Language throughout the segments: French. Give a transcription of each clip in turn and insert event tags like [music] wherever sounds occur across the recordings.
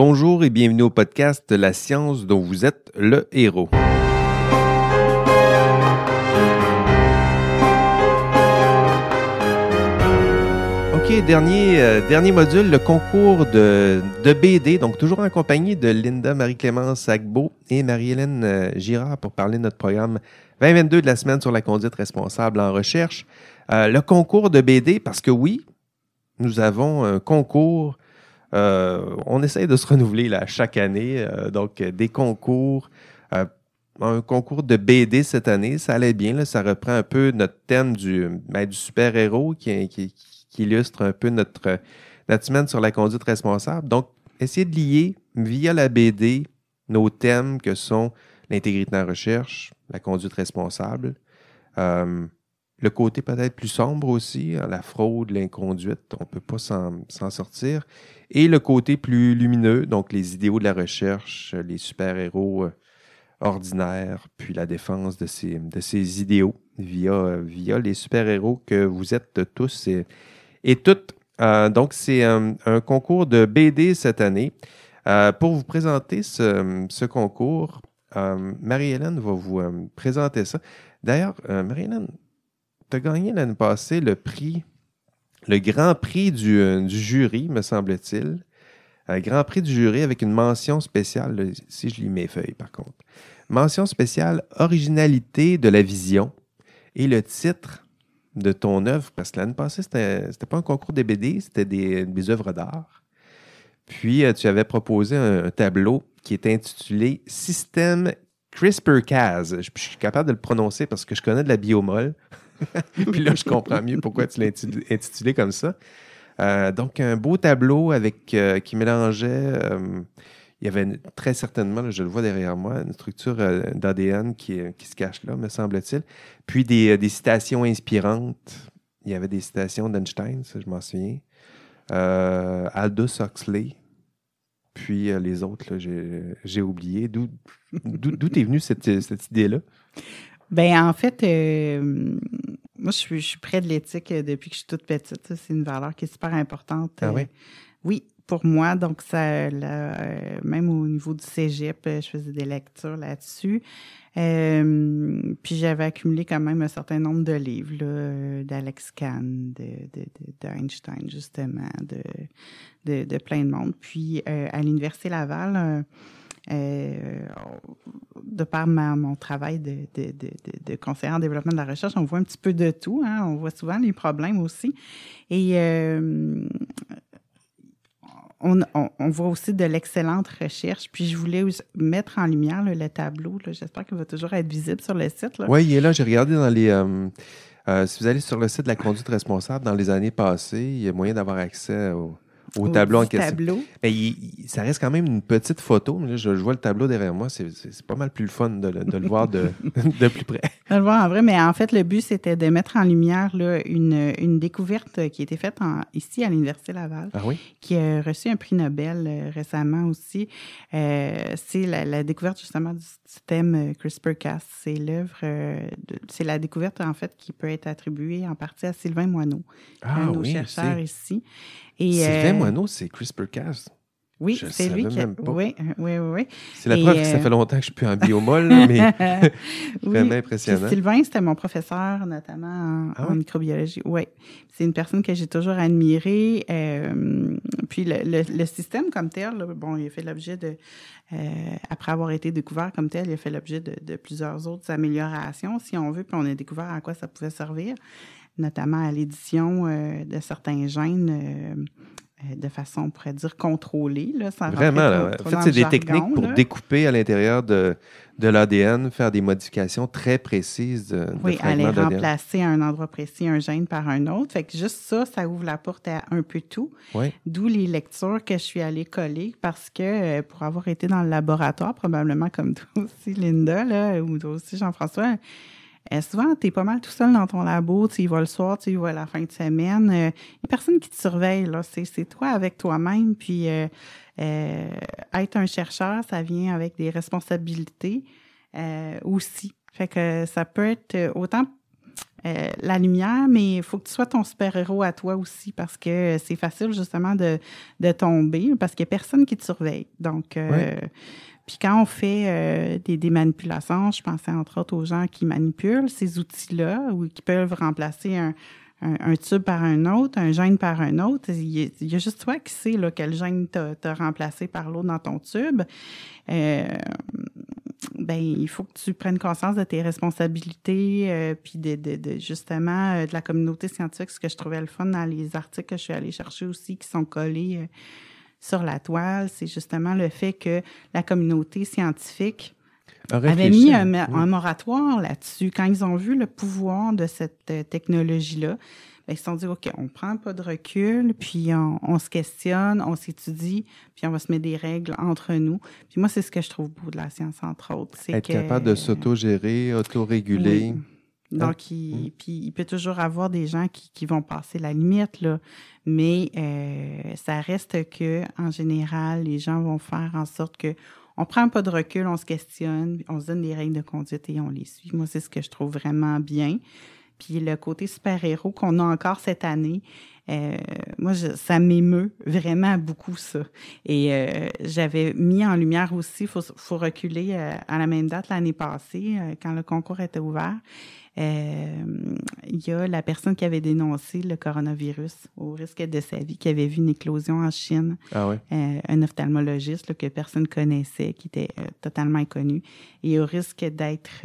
Bonjour et bienvenue au podcast La science dont vous êtes le héros. OK, dernier, euh, module, le concours de, BD, donc toujours en compagnie de Linda Marie-Clémence Agbo et Marie-Hélène euh, Girard pour parler de notre programme 2022 de la semaine sur la conduite responsable en recherche. Euh, le concours de BD, parce que oui, nous avons un concours on essaye de se renouveler là, chaque année. Euh, donc, des concours. Euh, un concours de BD cette année, ça allait bien. Là, ça reprend un peu notre thème du, ben, super-héros qui, illustre un peu notre, notre semaine sur la conduite responsable. Donc, essayer de lier via la BD nos thèmes que sont l'intégrité en recherche, la conduite responsable, euh, le côté peut-être plus sombre aussi, hein, la fraude, l'inconduite, on ne peut pas s'en sortir. Et le côté plus lumineux, donc les idéaux de la recherche, les super-héros euh, ordinaires, puis la défense de ces, idéaux via, les super-héros que vous êtes tous et, toutes. Euh, donc, c'est un, concours de BD cette année. Euh, pour vous présenter ce, concours, Marie-Hélène va vous présenter ça. D'ailleurs, Marie-Hélène, as gagné l'année passée le prix, le grand prix du, euh, jury, me semble-t-il. Un grand prix du jury avec une mention spéciale, si je lis mes feuilles par contre. Mention spéciale originalité de la vision et le titre de ton œuvre, parce que l'année passée, c'était, pas un concours des BD, c'était des, des œuvres d'art. Puis, euh, tu avais proposé un, tableau qui est intitulé Système CRISPR-Cas. Je, je, suis capable de le prononcer parce que je connais de la biomole. [laughs] [laughs] Puis là, je comprends mieux pourquoi tu l'as intitulé comme ça. Euh, donc, un beau tableau avec euh, qui mélangeait. Euh, il y avait très certainement, je le vois derrière moi, une structure d'ADN qui, se cache là, me semble-t-il. Puis des, citations inspirantes. Il y avait des citations d'Einstein, ça, je m'en souviens. Aldous Huxley. Puis les autres, j'ai oublié. D'où est venue cette, idée-là? Ben en fait, moi, je suis, près de l'éthique euh, depuis que je suis toute petite. C'est une valeur qui est super importante. Ah oui? oui, pour moi. Donc, ça, même au niveau du cégep, je faisais des lectures là-dessus. puis j'avais accumulé quand même un certain nombre de livres d'Alex Kahn, d'Einstein, de, justement, de, de, plein de monde. Puis à l'Université Laval, euh, de par mon travail de, de, conseiller en développement de la recherche, on voit un petit peu de tout. Hein? On voit souvent les problèmes aussi. Et euh, on, on, voit aussi de l'excellente recherche. Puis je voulais mettre en lumière le tableau. J'espère qu'il va toujours être visible sur le site. Oui, il est là. J'ai regardé dans les. Euh, si vous allez sur le site de la conduite responsable, dans les années passées, il y a moyen d'avoir accès au au, tableau en question. Tableau. Mais ça reste quand même une petite photo. Là, je, vois le tableau derrière moi. C'est pas mal plus le fun de, le voir de, [laughs] de, plus près. De le voir en vrai. Mais en fait, le but, c'était de mettre en lumière là, une, une découverte qui a été faite en, ici à l'Université Laval. Ah oui? Qui a reçu un prix Nobel euh, récemment aussi. Euh, c'est la, la, découverte justement du système euh, CRISPR-Cas. C'est l'œuvre, c'est la découverte en fait qui peut être attribuée en partie à Sylvain Moineau, ah, un de nos chercheurs ici. Et, Sylvain Moineau, c'est CRISPR-Cas. Oui, c'est lui qui. Oui, oui, oui. C'est la preuve que ça euh, fait longtemps que je suis plus en biomol, [laughs] mais [laughs] vraiment impressionnant. Sylvain, c'était mon professeur, notamment en, ah microbiologie. Oui. C'est une personne que j'ai toujours admirée. Euh, puis le, le, système comme tel, bon, il a fait l'objet de. Euh, après avoir été découvert comme tel, il a fait l'objet de, de, plusieurs autres améliorations, si on veut, puis on a découvert à quoi ça pouvait servir, notamment à l'édition de certains gènes euh, de façon, on pourrait dire, contrôlée. Là, sans Vraiment. en fait, c'est des techniques pour découper à l'intérieur de, de l'ADN, faire des modifications très précises de, Oui, aller remplacer à un endroit précis un gène par un autre. Fait que juste ça, ça ouvre la porte à un peu tout. Oui. D'où les lectures que je suis allée coller parce que euh, pour avoir été dans le laboratoire, probablement comme toi aussi, Linda, là, ou toi aussi, Jean-François, euh, souvent, tu es pas mal tout seul dans ton labo, tu y vas le soir, tu y vas la fin de semaine. Il euh, n'y a personne qui te surveille. C'est toi avec toi-même. Puis euh, être un chercheur, ça vient avec des responsabilités aussi. Fait que ça peut être autant euh, la lumière, mais il faut que tu sois ton super-héros à toi aussi parce que c'est facile justement de, de tomber parce qu'il n'y a personne qui te surveille. Donc, euh, puis quand on fait euh, des, des, manipulations, je pensais entre autres aux gens qui manipulent ces outils-là ou qui peuvent remplacer un, un, tube par un autre, un gène par un autre. Il y a, juste toi qui sais là, quel gène t'as remplacé par l'autre dans ton tube. Euh, ben il faut que tu prennes conscience de tes responsabilités, euh, puis de, de, de, justement euh, de la communauté scientifique. Ce que je trouvais le fun dans les articles que je suis allée chercher aussi, qui sont collés euh, sur la toile, c'est justement le fait que la communauté scientifique avait mis un, un moratoire là-dessus quand ils ont vu le pouvoir de cette technologie-là. Ben, ils se sont dit, OK, on prend pas de recul, puis on, se questionne, on s'étudie, puis on va se mettre des règles entre nous. Puis moi, c'est ce que je trouve beau de la science, entre autres. C'est Être capable de s'auto-gérer, auto-réguler. Donc, ah. il, puis il peut toujours avoir des gens qui, qui vont passer la limite, là. Mais euh, ça reste que, en général, les gens vont faire en sorte que on prend pas de recul, on se questionne, on se donne des règles de conduite et on les suit. Moi, c'est ce que je trouve vraiment bien. Puis le côté super-héros qu'on a encore cette année, euh, moi, ça m'émeut vraiment beaucoup, ça. Et euh, j'avais mis en lumière aussi, il faut, faut, reculer euh, à la même date l'année passée, quand le concours était ouvert. Il y a la personne qui avait dénoncé le coronavirus au risque de sa vie, qui avait vu une éclosion en Chine. Ah ouais. un ophtalmologiste que personne connaissait, qui était totalement inconnu. Et au risque d'être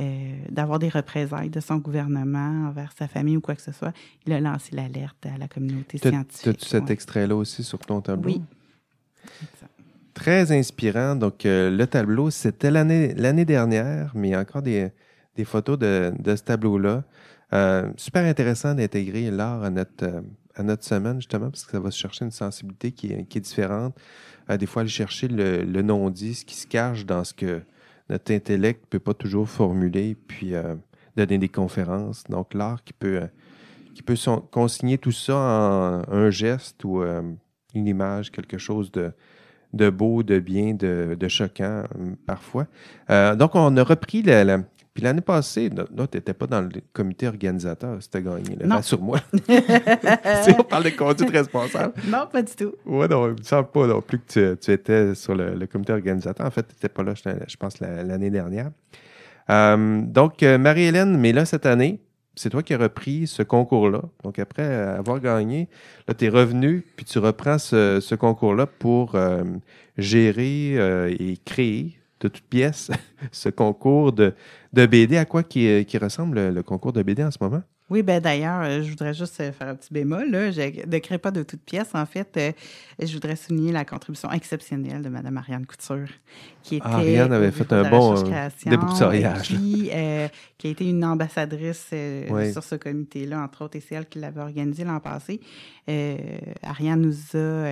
euh, d'avoir des représailles de son gouvernement envers sa famille ou quoi que ce soit, il a lancé l'alerte à la communauté scientifique. As-tu cet extrait-là aussi sur ton tableau? Oui. Très inspirant. Donc, euh, le tableau, c'était l'année dernière, mais il y a encore des, des photos de, de ce tableau-là. Euh, super intéressant d'intégrer l'art à notre, à notre semaine, justement, parce que ça va se chercher une sensibilité qui est, qui est différente. des fois, aller chercher le, le non-dit, ce qui se cache dans ce que notre intellect ne peut pas toujours formuler puis euh, donner des conférences. Donc, l'art qui peut, euh, qui consigner tout ça en un geste ou euh, une image, quelque chose de, de beau, de bien, de, de choquant parfois. donc, on a repris la, la, puis l'année passée, non, tu n'étais pas dans le comité organisateur, c'était gagné. Là, sur moi. [laughs] [laughs] on parle de conduite responsable. Non, pas du tout. Oui, non, il ne me semble pas non plus que tu, étais sur le, comité organisateur. En fait, tu n'étais pas là, je, pense, l'année dernière. Euh, donc, euh, Marie-Hélène, mais là, cette année, c'est toi qui as repris ce concours-là. Donc, après avoir gagné, là, tu es revenu, puis tu reprends ce, concours-là pour euh, gérer et créer de toutes pièces [laughs] ce concours de, de BD. À quoi qui, qui ressemble le, concours de BD en ce moment? Oui, ben d'ailleurs, euh, je voudrais juste faire un petit bémol. Là. Je ne crée pas de toutes pièces. En fait, euh, je voudrais souligner la contribution exceptionnelle de Mme Ariane Couture, qui était. Ariane avait fait un bon euh, déboursoriage. Qui, qui a été une ambassadrice sur ce comité-là, entre autres, et c'est elle qui l'avait organisé l'an passé. Ariane nous a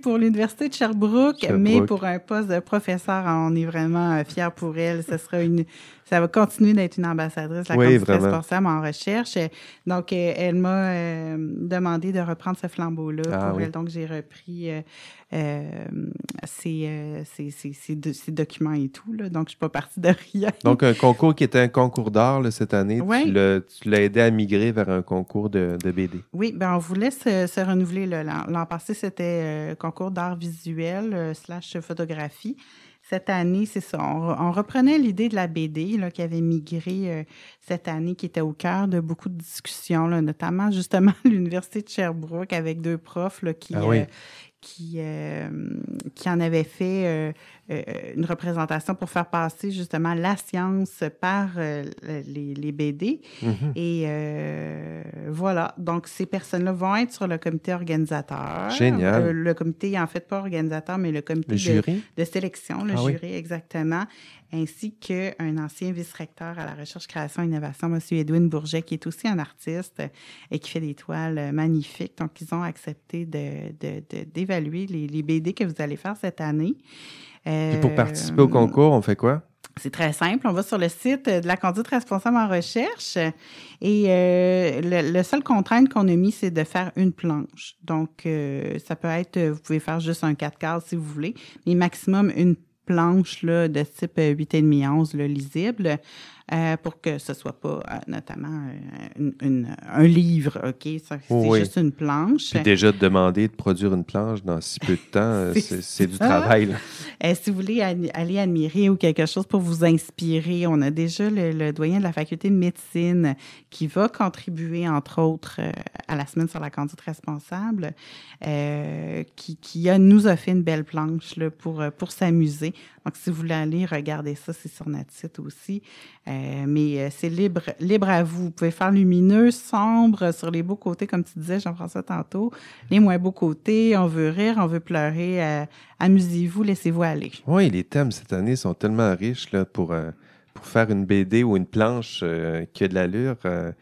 pour l'Université de Sherbrooke, mais pour un poste de professeur, on est vraiment euh, fiers pour elle. Ce sera une, ça va continuer d'être une ambassadrice, la oui, responsable en recherche. Donc, euh, elle m'a euh, demandé de reprendre ce flambeau-là ah pour elle. Donc, j'ai repris euh, ces, ces, documents et tout. Là. Donc, je suis pas partie de rien. Donc, un concours qui était un concours d'art cette année, tu l'as aidé à migrer vers un concours de, de BD. Oui, ben on voulait se, se renouveler. L'an passé, c'était concours d'art visuel euh, slash photographie. Cette année, c'est ça. On, reprenait l'idée de la BD là, qui avait migré euh, cette année, qui était au cœur de beaucoup de discussions, là, notamment [laughs] justement à l'Université de Sherbrooke avec deux profs là, qui, ah euh, qui, euh, qui en avait fait euh, une représentation pour faire passer justement la science par les, les, BD. Mm-hmm. Et voilà, donc ces personnes-là vont être sur le comité organisateur. Génial. le comité, en fait, pas organisateur, mais le comité de, sélection, le ah exactement ainsi qu'un ancien vice-recteur à la recherche, création et innovation, M. Edwin Bourget, qui est aussi un artiste et qui fait des toiles magnifiques. Donc, ils ont accepté d'évaluer de, les, BD que vous allez faire cette année. et pour participer au euh, concours, on fait quoi? C'est très simple. On va sur le site de la conduite responsable en recherche et euh, le, seul contrainte qu'on a mis, c'est de faire une planche. Donc, euh, ça peut être, vous pouvez faire juste un 4 quarts si vous voulez, mais maximum une planche là, de type 8,5 11 là, lisible. Euh, pour que ce soit pas euh, notamment euh, une- une- un livre, OK? C'est Oui. juste une planche. Puis déjà de demander de produire une planche dans si peu de temps, [laughs] C'est du travail. là. Si vous voulez aller admirer ou quelque chose pour vous inspirer, on a déjà le, le doyen de la faculté de médecine qui va contribuer, entre autres, à la semaine sur la conduite responsable, qui, qui a, nous a fait une belle planche là, pour, pour s'amuser. Donc, si vous voulez aller regarder ça, c'est sur notre site aussi. Euh, mais euh, c'est libre, libre à vous. Vous pouvez faire lumineux, sombre, sur les beaux côtés, comme tu disais, Jean-François, tantôt. Les moins beaux côtés, on veut rire, on veut pleurer. euh, amusez-vous, laissez-vous aller. Oui, les thèmes cette année sont tellement riches là, pour, euh, pour faire une BD ou une planche euh, qui a de l'allure. euh,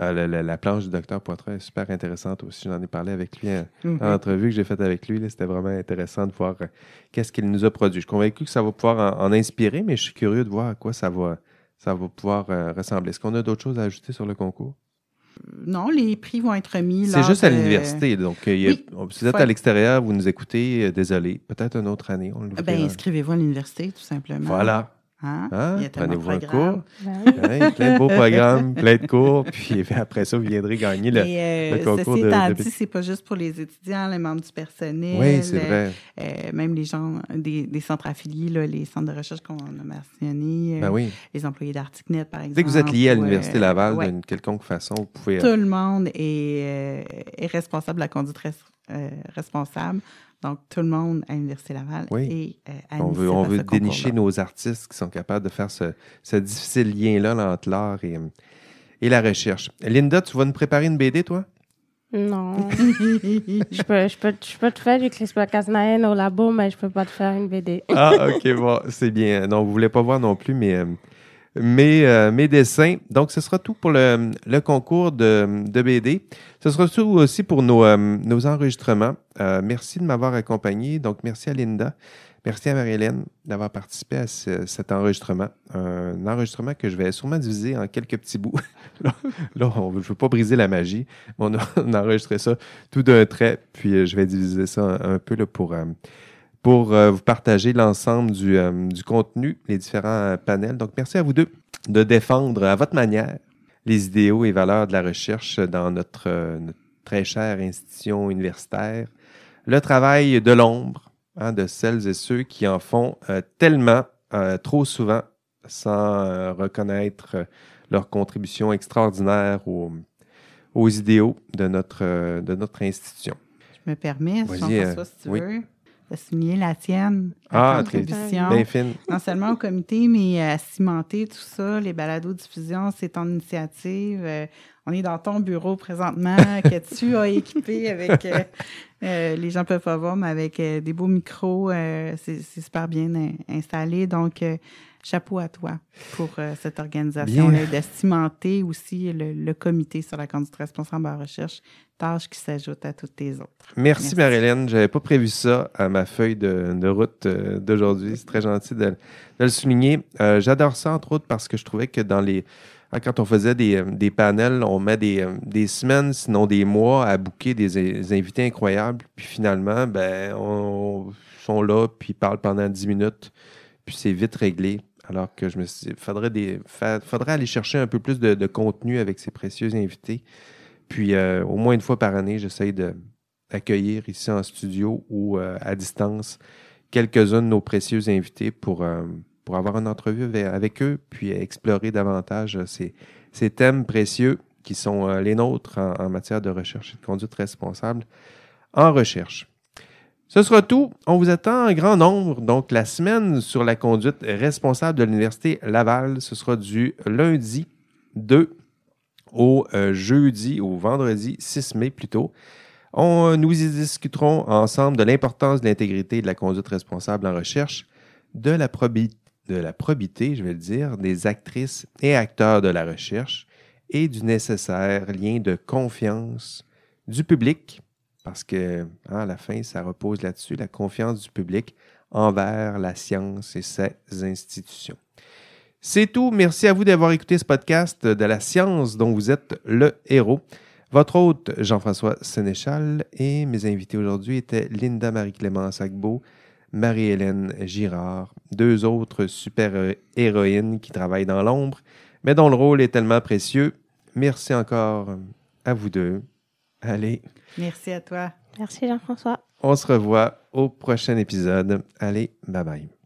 euh, la, la- la planche du docteur Poitras est super intéressante aussi. J'en ai parlé avec lui hein, dans l'entrevue que j'ai faite avec lui. C'était vraiment intéressant de voir euh, qu'est-ce qu'il nous a produit. Je suis convaincu que ça va pouvoir en, en inspirer, mais je suis curieux de voir à quoi ça va, ça va pouvoir euh, ressembler. Est-ce qu'on a d'autres choses à ajouter sur le concours? Non, les prix vont être remis. C'est lors juste à l'université. Donc, euh, a- si vous êtes à l'extérieur, vous nous écoutez, euh, désolé. Peut-être une autre année. On le Ben, inscrivez-vous à l'université, tout simplement. Voilà. Hein? [laughs] Hein? Il y a Prenez-vous un cours. Ben oui. Ouais, plein de beaux programmes, plein de cours, puis [laughs] après ça, vous viendrez gagner le. Euh, concours ceci de- étant de- dit, c'est pas juste pour les étudiants, les membres du personnel. Oui, c'est vrai. euh, même les gens des, des centres affiliés, là, les centres de recherche qu'on a mentionnés, euh, Ben oui. les employés d'Articnet, par exemple. Dès que vous êtes lié à l'Université euh, Laval ouais. d'une quelconque façon, vous pouvez. euh, Tout le monde est, euh, est responsable de la conduite res- euh, responsable. Donc, tout le monde à l'Université Laval Oui. est euh, on veut, on veut ce dénicher nos artistes qui sont capables de faire ce, ce difficile lien-là là, entre l'art et, et la recherche. Linda, tu vas nous préparer une BD, toi? Non. je, peux, je, peux, je peux te faire du CRISPR Cas9 au labo, mais je peux pas te faire une BD. Ah, ok, bon, c'est bien. Non, vous voulez pas voir non plus mes, euh, mes, euh, mes dessins. Donc, ce sera tout pour le, concours de, BD. Ce sera tout aussi pour nos, euh, enregistrements. Euh, merci de m'avoir accompagné. Donc, merci à Linda. Merci à Marie-Hélène d'avoir participé à ce- cet enregistrement. Un enregistrement que je vais sûrement diviser en quelques petits bouts. [laughs] là, on- je ne veux pas briser la magie. On a, [laughs] on enregistré ça tout d'un trait, puis je vais diviser ça un, peu pour, pour euh, vous partager l'ensemble du, euh, du contenu, les différents euh, panels. Donc, merci à vous deux de défendre à votre manière les idéaux et valeurs de la recherche dans notre, notre très chère institution universitaire. Le travail de l'ombre hein, de celles et ceux qui en font euh, tellement, euh, trop souvent, sans euh, reconnaître leur contribution extraordinaire aux, aux idéaux de notre, de notre institution. Je me permets, Jean-François, si tu oui. veux, de souligner la tienne, Ah, contribution. Bien fine. non seulement au comité, mais à cimenter tout ça, les balados-diffusion, c'est ton initiative. On est dans ton bureau présentement que tu as équipé avec, euh, euh, les gens peuvent pas voir, mais avec euh, des beaux micros. c'est super bien in- installé. Donc, chapeau à toi pour cette organisation-là, de cimenter aussi le, le comité sur la conduite responsable en recherche, tâche qui s'ajoute à toutes tes autres. Merci, Merci. Marie-Hélène. J'avais pas prévu ça à ma feuille de, de route d'aujourd'hui. C'est très gentil de, de le souligner. Euh, J'adore ça, entre autres, parce que je trouvais que dans les. Hein, Quand on faisait des, euh, des panels, on met des, euh, des semaines, sinon des mois, à booker des, in- des invités incroyables. Puis finalement, ben, on, sont là, puis ils parlent pendant 10 minutes, puis c'est vite réglé. Alors que je me suis dit, faudrait, des, fa- faudrait aller chercher un peu plus de, contenu avec ces précieux invités. Puis euh, au moins une fois par année, j'essaye de, accueillir ici en studio ou à distance quelques-uns de nos précieux invités pour, pour avoir une entrevue avec, eux, puis explorer davantage euh, ces, thèmes précieux qui sont euh, les nôtres en, matière de recherche et de conduite responsable en recherche. Ce sera tout. On vous attend en grand nombre. Donc, la semaine sur la conduite responsable de l'Université Laval, ce sera du lundi 2 au euh, jeudi, au vendredi 6 mai plutôt. On, nous y discuterons ensemble de l'importance de l'intégrité et de la conduite responsable en recherche, de la, probi- de la probité, je vais le dire, des actrices et acteurs de la recherche et du nécessaire lien de confiance du public, parce que hein, à la fin, ça repose là-dessus, la confiance du public envers la science et ses institutions. C'est tout. Merci à vous d'avoir écouté ce podcast de la science dont vous êtes le héros. Votre hôte, Jean-François Sénéchal, et mes invités aujourd'hui étaient Linda Marie-Clémence Agbo, Marie-Hélène Girard, deux autres super-héroïnes qui travaillent dans l'ombre, mais dont le rôle est tellement précieux. Merci encore à vous deux. Allez, Merci à toi. Merci Jean-François. on se revoit au prochain épisode. Allez, bye bye.